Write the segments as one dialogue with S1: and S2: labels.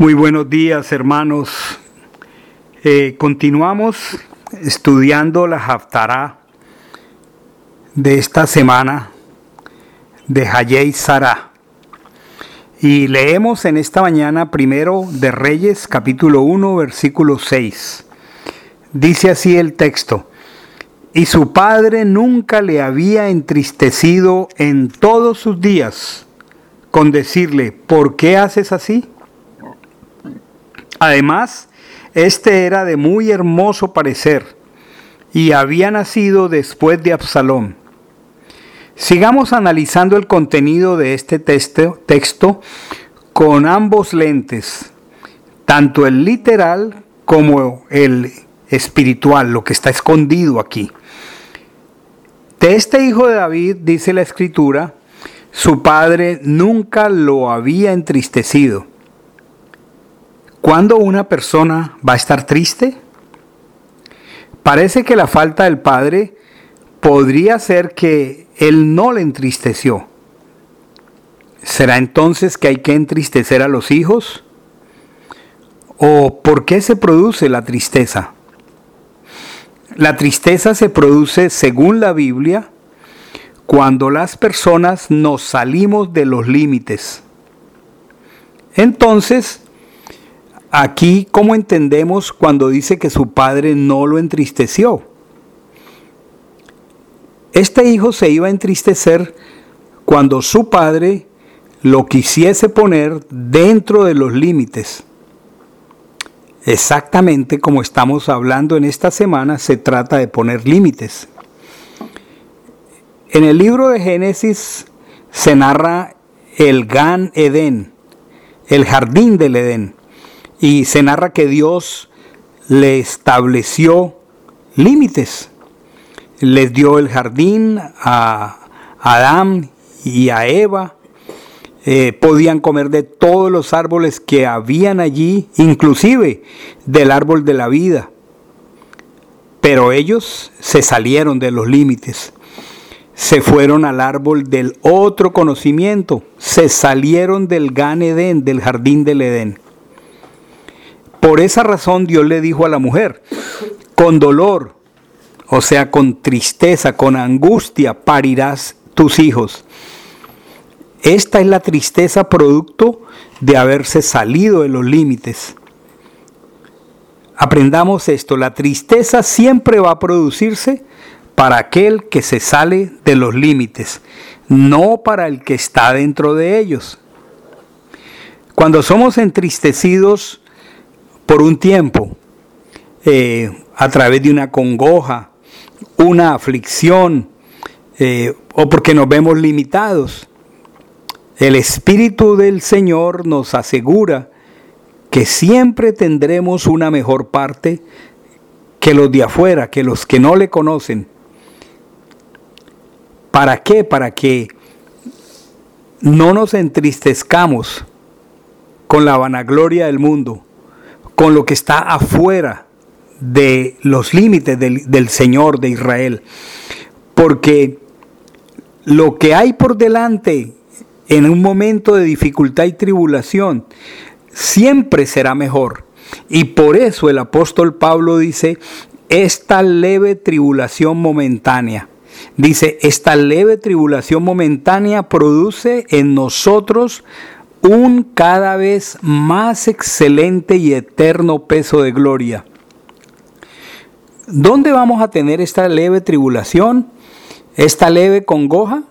S1: Muy buenos días, hermanos. Eh, continuamos estudiando la Haftarah de esta semana de Hayei Sara. Y leemos en esta mañana primero de Reyes, capítulo 1, versículo 6. Dice así el texto: Y su padre nunca le había entristecido en todos sus días con decirle: ¿Por qué haces así? Además, este era de muy hermoso parecer y había nacido después de Absalón. Sigamos analizando el contenido de este texto, texto con ambos lentes, tanto el literal como el espiritual, lo que está escondido aquí. De este hijo de David, dice la escritura, su padre nunca lo había entristecido ¿Cuándo una persona va a estar triste? Parece que la falta del padre podría ser que él no le entristeció. ¿Será entonces que hay que entristecer a los hijos? ¿O por qué se produce la tristeza? La tristeza se produce, según la Biblia, cuando las personas nos salimos de los límites. Entonces, Aquí, ¿cómo entendemos cuando dice que su padre no lo entristeció? Este hijo se iba a entristecer cuando su padre lo quisiese poner dentro de los límites. Exactamente como estamos hablando en esta semana, se trata de poner límites. En el libro de Génesis se narra el Gan Edén, el jardín del Edén. Y se narra que Dios le estableció límites. Les dio el jardín a Adán y a Eva. Eh, podían comer de todos los árboles que habían allí, inclusive del árbol de la vida. Pero ellos se salieron de los límites. Se fueron al árbol del otro conocimiento. Se salieron del Gan Edén, del jardín del Edén. Por esa razón Dios le dijo a la mujer, con dolor, o sea, con tristeza, con angustia, parirás tus hijos. Esta es la tristeza producto de haberse salido de los límites. Aprendamos esto, la tristeza siempre va a producirse para aquel que se sale de los límites, no para el que está dentro de ellos. Cuando somos entristecidos por un tiempo, eh, a través de una congoja, una aflicción, eh, o porque nos vemos limitados. El Espíritu del Señor nos asegura que siempre tendremos una mejor parte que los de afuera, que los que no le conocen. ¿Para qué? Para que no nos entristezcamos con la vanagloria del mundo, con lo que está afuera de los límites del, Señor de Israel. Porque lo que hay por delante en un momento de dificultad y tribulación siempre será mejor. Y por eso el apóstol Pablo dice, esta leve tribulación momentánea. Dice, esta leve tribulación momentánea produce en nosotros un cada vez más excelente y eterno peso de gloria. ¿Dónde vamos a tener esta leve tribulación, esta leve congoja?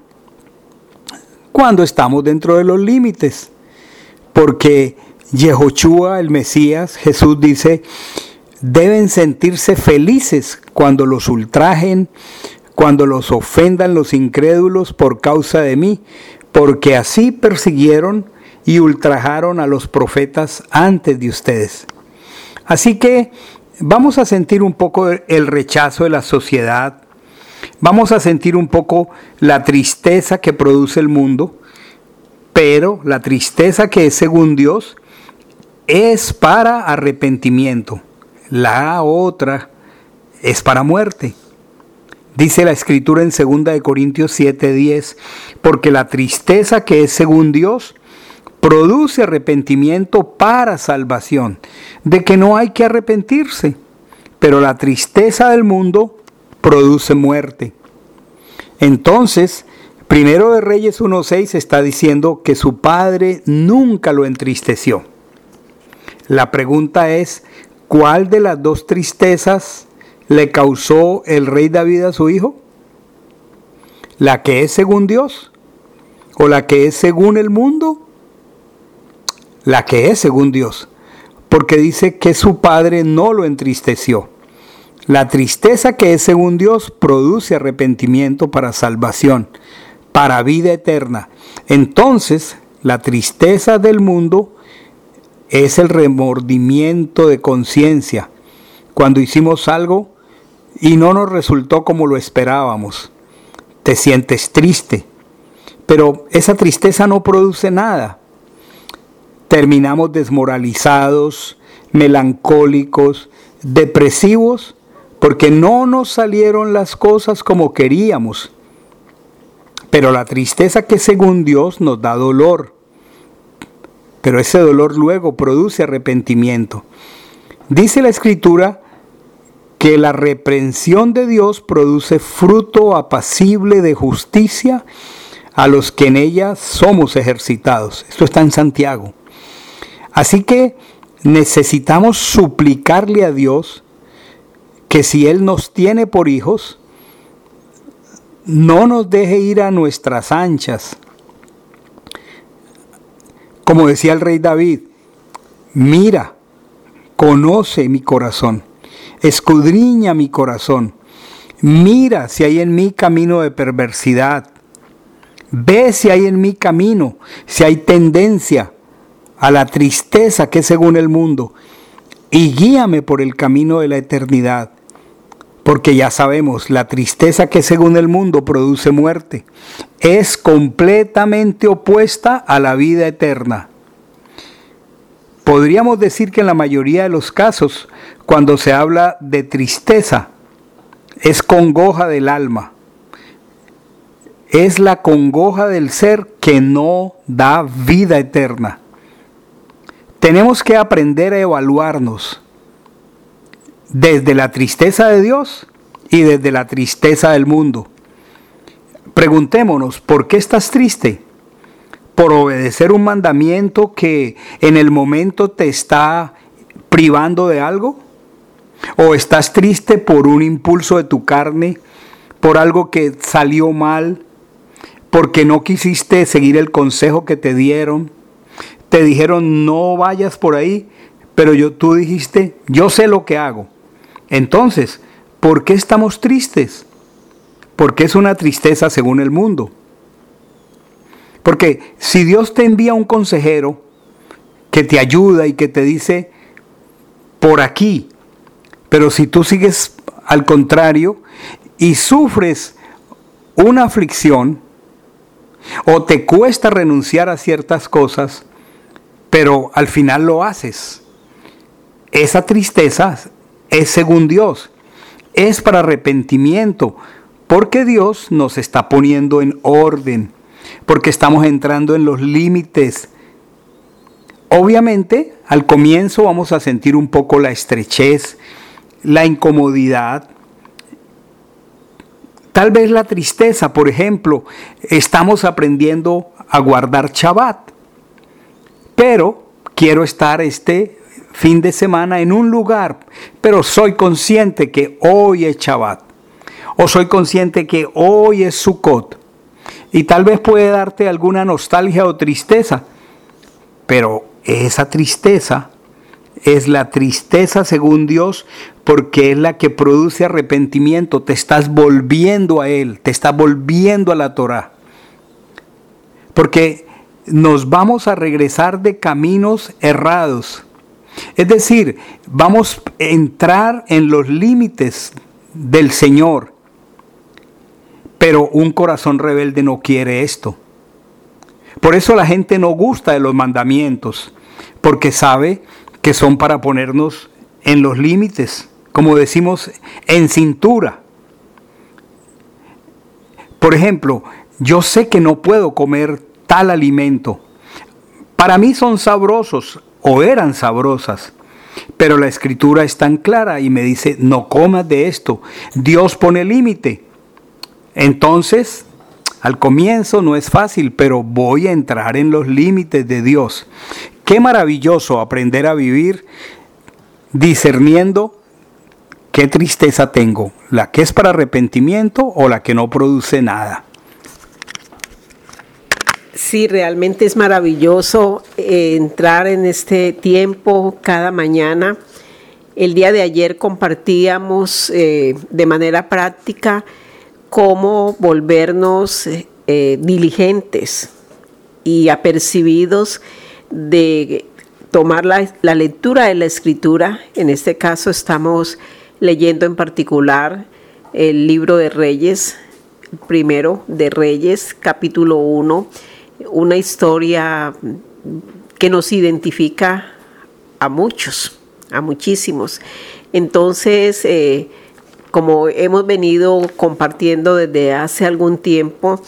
S1: Cuando estamos dentro de los límites. Porque Yehoshua, el Mesías, Jesús dice, deben sentirse felices cuando los ultrajen, cuando los ofendan los incrédulos por causa de mí, porque así persiguieron y ultrajaron a los profetas antes de ustedes. Así que vamos a sentir un poco el rechazo de la sociedad, vamos a sentir un poco la tristeza que produce el mundo, pero la tristeza que es según Dios es para arrepentimiento, la otra es para muerte. Dice la escritura en 2 de Corintios 7:10, porque la tristeza que es según Dios produce arrepentimiento para salvación, de que no hay que arrepentirse, pero la tristeza del mundo produce muerte. Entonces, Primero de Reyes 1.6 está diciendo que su padre nunca lo entristeció. La pregunta es, ¿cuál de las dos tristezas le causó el rey David a su hijo? ¿La que es según Dios? ¿O la que es según el mundo? La que es según Dios. Porque dice que su padre no lo entristeció. La tristeza que es según Dios produce arrepentimiento para salvación para vida eterna. Entonces, la tristeza del mundo es el remordimiento de conciencia, cuando hicimos algo y no nos resultó como lo esperábamos. Te sientes triste, pero esa tristeza no produce nada. Terminamos desmoralizados, melancólicos, depresivos, porque no nos salieron las cosas como queríamos pero la tristeza que según Dios nos da dolor. Pero ese dolor luego produce arrepentimiento. Dice la escritura que la reprensión de Dios produce fruto apacible de justicia a los que en ella somos ejercitados. Esto está en Santiago. Así que necesitamos suplicarle a Dios que si Él nos tiene por hijos, no nos deje ir a nuestras anchas. Como decía el rey David, mira, conoce mi corazón, escudriña mi corazón, mira si hay en mí camino de perversidad, ve si hay en mí camino, si hay tendencia a la tristeza que es según el mundo, y guíame por el camino de la eternidad porque ya sabemos, la tristeza que según el mundo produce muerte es completamente opuesta a la vida eterna. Podríamos decir que en la mayoría de los casos, cuando se habla de tristeza, es congoja del alma. Es la congoja del ser que no da vida eterna. Tenemos que aprender a evaluarnos desde la tristeza de Dios y desde la tristeza del mundo. Preguntémonos, ¿por qué estás triste? ¿Por obedecer un mandamiento que en el momento te está privando de algo? ¿O estás triste por un impulso de tu carne, por algo que salió mal, porque no quisiste seguir el consejo que te dieron? Te dijeron, no vayas por ahí, pero yo, tú dijiste, yo sé lo que hago entonces, ¿por qué estamos tristes? Porque es una tristeza según el mundo. Porque si Dios te envía un consejero que te ayuda y que te dice, por aquí, pero si tú sigues al contrario y sufres una aflicción, o te cuesta renunciar a ciertas cosas, pero al final lo haces. Esa tristeza es según Dios, es para arrepentimiento, porque Dios nos está poniendo en orden, porque estamos entrando en los límites. Obviamente, al comienzo vamos a sentir un poco la estrechez, la incomodidad, tal vez la tristeza, por ejemplo, estamos aprendiendo a guardar Shabbat, pero quiero estar este fin de semana en un lugar, pero soy consciente que hoy es Shabbat. O soy consciente que hoy es Sukkot. Y tal vez puede darte alguna nostalgia o tristeza, pero esa tristeza es la tristeza según Dios porque es la que produce arrepentimiento. Te estás volviendo a Él, te estás volviendo a la Torah. Porque nos vamos a regresar de caminos errados es decir, vamos a entrar en los límites del Señor. Pero un corazón rebelde no quiere esto. Por eso la gente no gusta de los mandamientos, porque sabe que son para ponernos en los límites, como decimos, en cintura. Por ejemplo, yo sé que no puedo comer tal alimento, Para mí son sabrosos o eran sabrosas. Pero la escritura es tan clara y me dice, no comas de esto. Dios pone límite. Entonces, al comienzo no es fácil, pero voy a entrar en los límites de Dios. Qué maravilloso aprender a vivir discerniendo qué tristeza tengo, la que es para arrepentimiento o la que no produce nada.
S2: Sí, realmente es maravilloso eh, entrar en este tiempo cada mañana. El día de ayer compartíamos eh, de manera práctica cómo volvernos eh, diligentes y apercibidos de tomar la, la, lectura de la escritura. En este caso estamos leyendo en particular el libro de Reyes, primero de Reyes, capítulo 1 una historia que nos identifica a muchos, a muchísimos. Entonces, eh, como hemos venido compartiendo desde hace algún tiempo,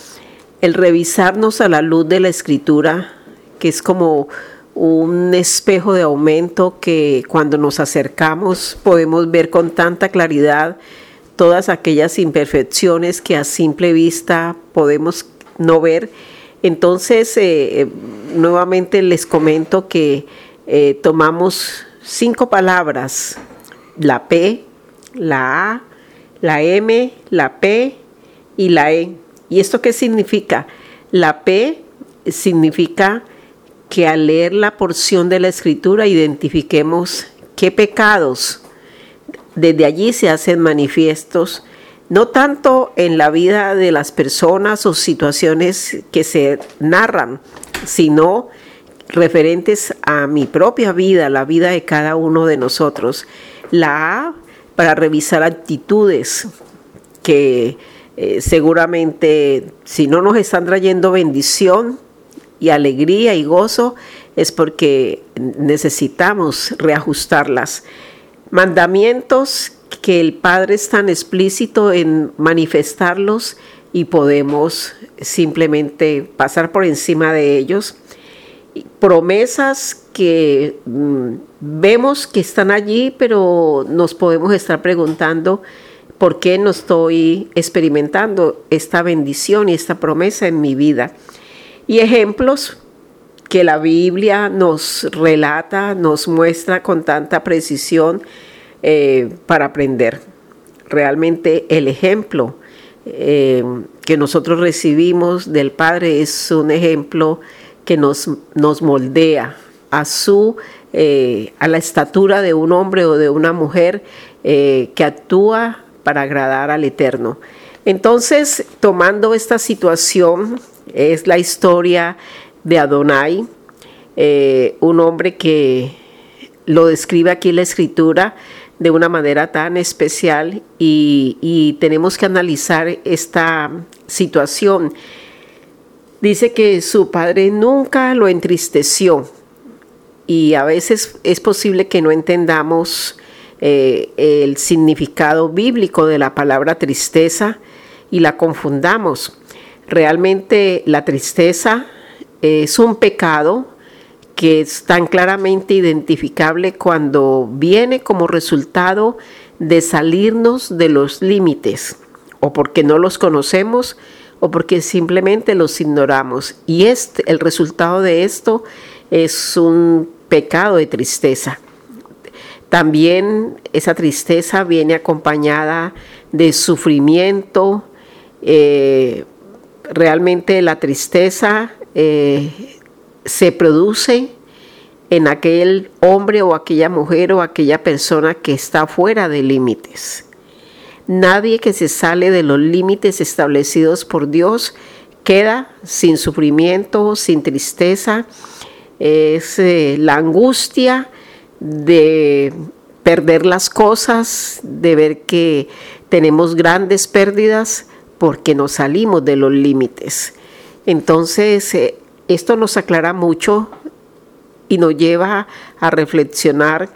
S2: el revisarnos a la luz de la escritura, que es como un espejo de aumento que cuando nos acercamos podemos ver con tanta claridad todas aquellas imperfecciones que a simple vista podemos no ver entonces, eh, nuevamente les comento que eh, tomamos cinco palabras, la P, la A, la M, la P y la E. ¿Y esto qué significa? La P significa que al leer la porción de la escritura identifiquemos qué pecados desde allí se hacen manifiestos no tanto en la vida de las personas o situaciones que se narran, sino referentes a mi propia vida, la vida de cada uno de nosotros. La A para revisar actitudes que eh, seguramente si no nos están trayendo bendición y alegría y gozo, es porque necesitamos reajustarlas. Mandamientos que el Padre es tan explícito en manifestarlos y podemos simplemente pasar por encima de ellos. Promesas que mm, vemos que están allí, pero nos podemos estar preguntando por qué no estoy experimentando esta bendición y esta promesa en mi vida. Y ejemplos que la Biblia nos relata, nos muestra con tanta precisión eh, para aprender. Realmente el ejemplo eh, que nosotros recibimos del Padre es un ejemplo que nos, nos moldea a su eh, a la estatura de un hombre o de una mujer que actúa para agradar al Eterno. Entonces, tomando esta situación, es la historia de Adonai, un hombre que lo describe aquí la escritura, de una manera tan especial y, tenemos que analizar esta situación. Dice que su padre nunca lo entristeció y a veces es posible que no entendamos eh, el significado bíblico de la palabra tristeza y la confundamos. Realmente la tristeza es un pecado que es tan claramente identificable cuando viene como resultado de salirnos de los límites, o porque no los conocemos, o porque simplemente los ignoramos. Y este, el resultado de esto es un pecado de tristeza. También esa tristeza viene acompañada de sufrimiento. Eh, realmente la tristeza eh, se produce en aquel hombre o aquella mujer o aquella persona que está fuera de límites. Nadie que se sale de los límites establecidos por Dios queda sin sufrimiento, sin tristeza. Es eh, la angustia de perder las cosas, de ver que tenemos grandes pérdidas porque nos salimos de los límites. Entonces, eh, esto nos aclara mucho y nos lleva a reflexionar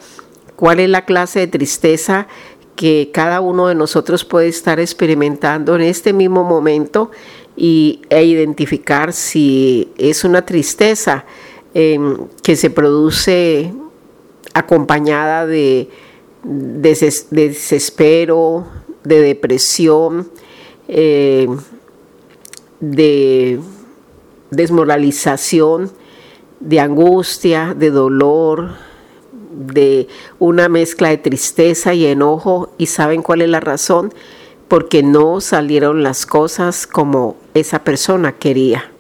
S2: cuál es la clase de tristeza que cada uno de nosotros puede estar experimentando en este mismo momento y, e identificar si es una tristeza em, que se produce acompañada de, desespero, de depresión, eh, de desmoralización, de angustia, de dolor, de una mezcla de tristeza y enojo. ¿Y saben cuál es la razón? Porque no salieron las cosas como esa persona quería.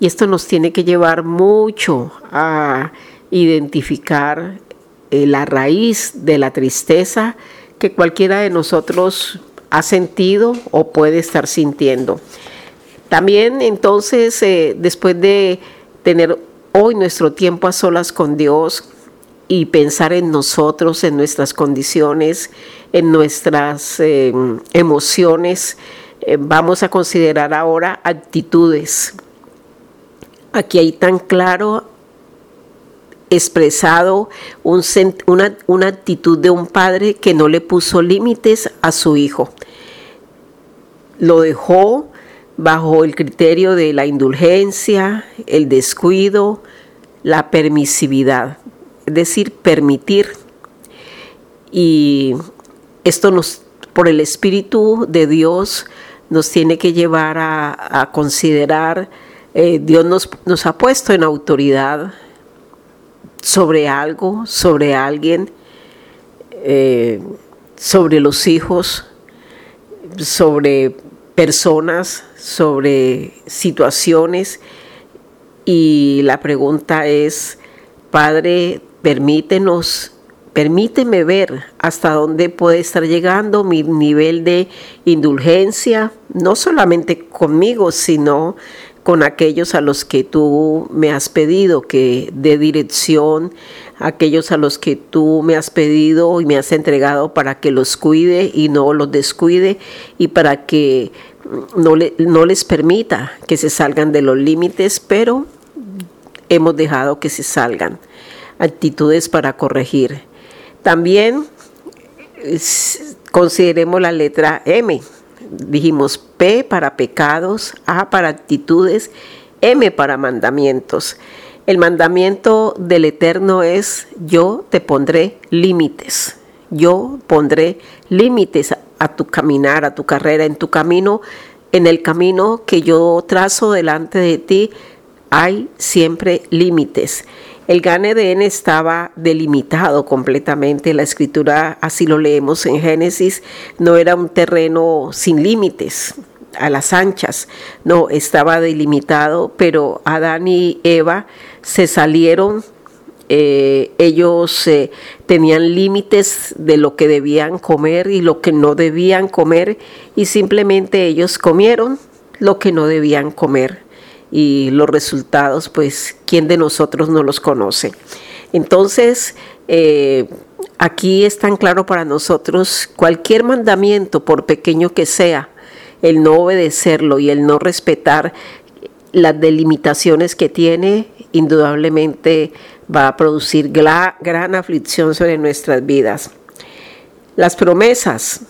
S2: Y esto nos tiene que llevar mucho a identificar eh, la raíz de la tristeza que cualquiera de nosotros ha sentido o puede estar sintiendo. También entonces, eh, después de tener hoy nuestro tiempo a solas con Dios y pensar en nosotros, en nuestras condiciones, en nuestras em, emociones, eh, vamos a considerar ahora actitudes. Aquí hay tan claro expresado una actitud de un padre que no le puso límites a su hijo. Lo dejó bajo el criterio de la indulgencia, el descuido, la permisividad, es decir, permitir. Y esto nos, por el Espíritu de Dios, nos tiene que llevar a, considerar, eh, Dios nos, nos ha puesto en autoridad sobre algo, sobre alguien, eh, sobre los hijos, sobre personas, sobre situaciones y la pregunta es, Padre, permítenos, permíteme ver hasta dónde puede estar llegando mi nivel de indulgencia, no solamente conmigo, sino con aquellos a los que tú me has pedido que dé dirección, aquellos a los que tú me has pedido y me has entregado para que los cuide y no los descuide y para que no, no les permita que se salgan de los límites, pero hemos dejado que se salgan. Actitudes para corregir. También consideremos la letra M dijimos P para pecados, A para actitudes, M para mandamientos. El mandamiento del Eterno es, yo te pondré límites. Yo pondré límites a, tu caminar, a tu carrera, en tu camino, en el camino que yo trazo delante de ti, hay siempre límites. El Gan Eden estaba delimitado completamente. La escritura, así lo leemos en Génesis, no era un terreno sin límites, a las anchas. No, estaba delimitado, pero Adán y Eva se salieron. Eh, ellos eh, tenían límites de lo que debían comer y lo que no debían comer y simplemente ellos comieron lo que no debían comer y los resultados, pues, ¿quién de nosotros no los conoce? Entonces, eh, aquí es tan claro para nosotros, cualquier mandamiento, por pequeño que sea, el no obedecerlo y el no respetar las delimitaciones que tiene, indudablemente va a producir gran aflicción sobre nuestras vidas. Las promesas,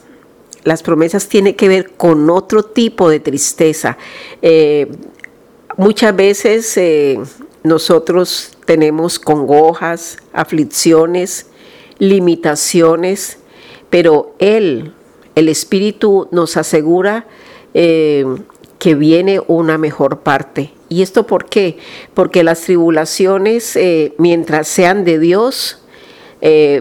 S2: las promesas tienen que ver con otro tipo de tristeza. Eh, Muchas veces eh, nosotros tenemos congojas, aflicciones, limitaciones, pero Él, el Espíritu, nos asegura eh, que viene una mejor parte. ¿Y esto por qué? Porque las tribulaciones, eh, mientras sean de Dios,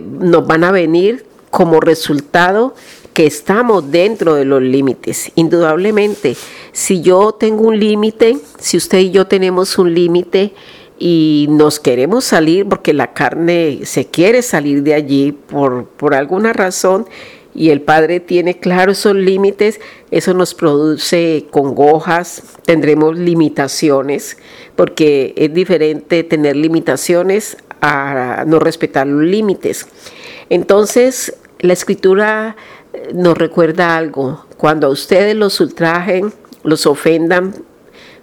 S2: nos van a venir como resultado que estamos dentro de los límites. Indudablemente, si yo tengo un límite, si usted y yo tenemos un límite y nos queremos salir porque la carne se quiere salir de allí por, por alguna razón, y el Padre tiene claro esos límites, eso nos produce congojas, tendremos limitaciones, porque es diferente tener limitaciones a no respetar los límites. Entonces, la escritura nos recuerda algo. Cuando a ustedes los ultrajen, los ofendan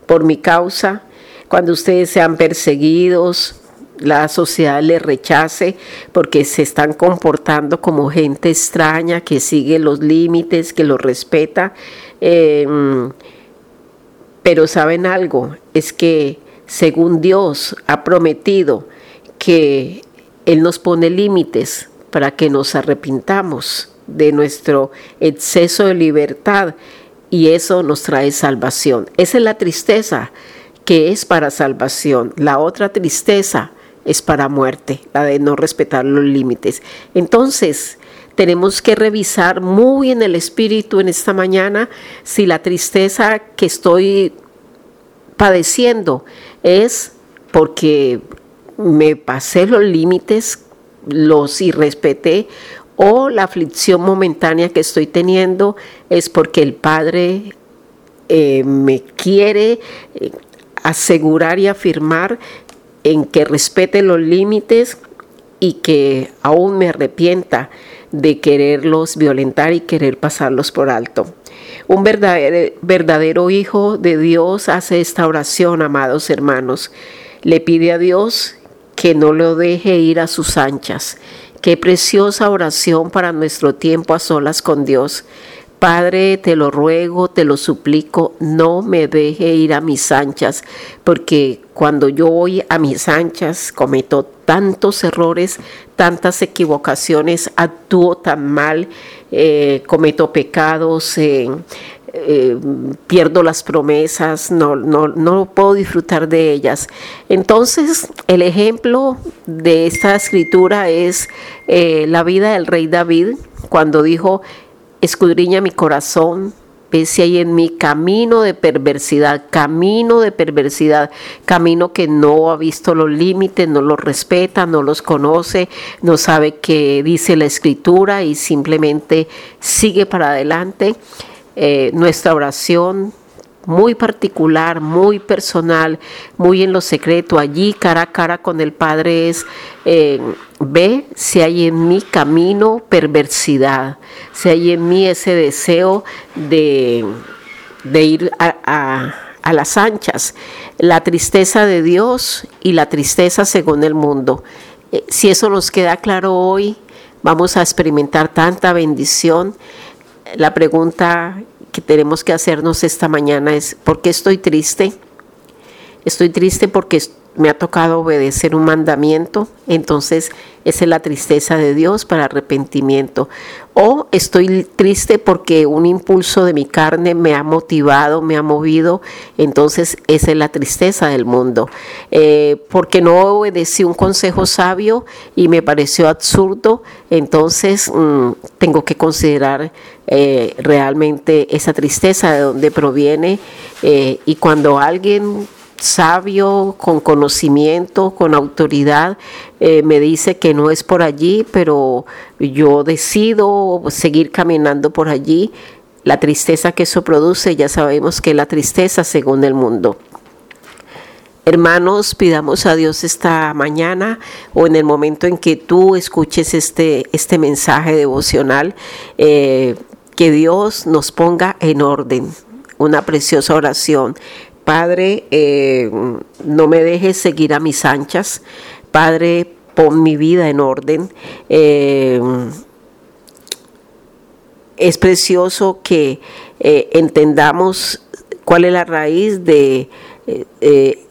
S2: por mi causa, cuando ustedes sean perseguidos, la sociedad les rechace porque se están comportando como gente extraña que sigue los límites, que los respeta. Em, pero saben algo, es que según Dios ha prometido que Él nos pone límites para que nos arrepintamos de nuestro exceso de libertad y eso nos trae salvación. Esa es la tristeza que es para salvación. La otra tristeza es para muerte, la de no respetar los límites. Entonces, tenemos que revisar muy en el espíritu en esta mañana si la tristeza que estoy padeciendo es porque me pasé los límites, los irrespeté, o la aflicción momentánea que estoy teniendo es porque el Padre eh, me quiere eh, asegurar y afirmar en que respete los límites y que aún me arrepienta de quererlos violentar y querer pasarlos por alto. Un verdadero, hijo de Dios hace esta oración, amados hermanos. Le pide a Dios que no lo deje ir a sus anchas. Qué preciosa oración para nuestro tiempo a solas con Dios. Padre, te lo ruego, te lo suplico, no me deje ir a mis anchas, porque cuando yo voy a mis anchas cometo tantos errores, tantas equivocaciones, actúo tan mal, eh, cometo pecados, eh, eh, pierdo las promesas, no, no, no puedo disfrutar de ellas. Entonces, el ejemplo de esta escritura es la vida del rey David, cuando dijo, escudriña mi corazón, ve si hay en mi camino de perversidad, camino de perversidad, camino que no ha visto los límites, no los respeta, no los conoce, no sabe qué dice la escritura y simplemente sigue para adelante. Eh, nuestra oración muy particular, muy personal, muy en lo secreto, allí cara a cara con el Padre es, eh, ve si hay en mi camino perversidad, si hay en mí ese deseo de, de ir a, a las anchas, la tristeza de Dios y la tristeza según el mundo. Eh, si eso nos queda claro hoy, vamos a experimentar tanta bendición. La pregunta que tenemos que hacernos esta mañana es, ¿por qué estoy triste? Estoy triste porque me ha tocado obedecer un mandamiento, entonces esa es la tristeza de Dios para arrepentimiento. O estoy triste porque un impulso de mi carne me ha motivado, me ha movido, entonces esa es la tristeza del mundo. Eh, porque no obedecí un consejo sabio y me pareció absurdo, entonces mm, tengo que considerar eh, realmente esa tristeza de dónde proviene eh, y cuando alguien sabio, con conocimiento, con autoridad, eh, me dice que no es por allí, pero yo decido seguir caminando por allí. La tristeza que eso produce, ya sabemos que la tristeza según el mundo. Hermanos, pidamos a Dios esta mañana o en el momento en que tú escuches este, este mensaje devocional, eh, que Dios nos ponga en orden. Una preciosa oración. Padre, eh, no me dejes seguir a mis anchas. Padre, pon mi vida en orden. Eh, es precioso que eh, entendamos cuál es la raíz de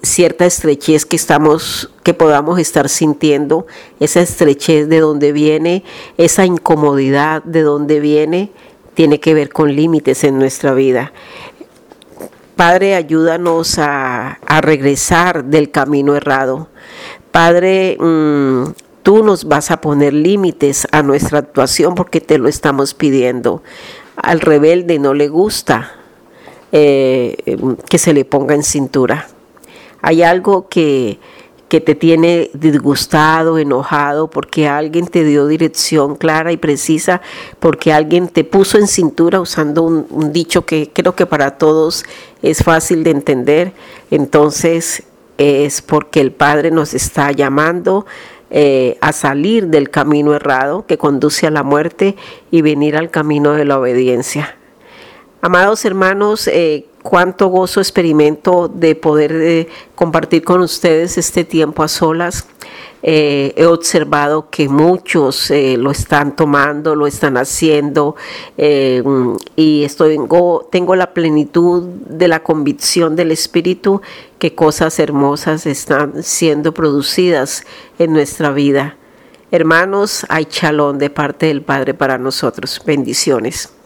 S2: cierta estrechez que estamos, que podamos estar sintiendo, esa estrechez de donde viene, esa incomodidad de donde viene, tiene que ver con límites en nuestra vida. Padre, ayúdanos a, regresar del camino errado. Padre, mm, tú nos vas a poner límites a nuestra actuación porque te lo estamos pidiendo. Al rebelde no le gusta eh, que se le ponga en cintura. Hay algo que que te tiene disgustado, enojado, porque alguien te dio dirección clara y precisa, porque alguien te puso en cintura usando un, dicho que creo que para todos es fácil de entender. Entonces es porque el Padre nos está llamando eh, a salir del camino errado que conduce a la muerte y venir al camino de la obediencia. Amados hermanos, eh, cuánto gozo experimento de poder eh, compartir con ustedes este tiempo a solas. Eh, he observado que muchos lo están tomando, lo están haciendo y estoy, tengo, tengo la plenitud de la convicción del Espíritu que cosas hermosas están siendo producidas en nuestra vida. Hermanos, hay chalón de parte del Padre para nosotros. Bendiciones.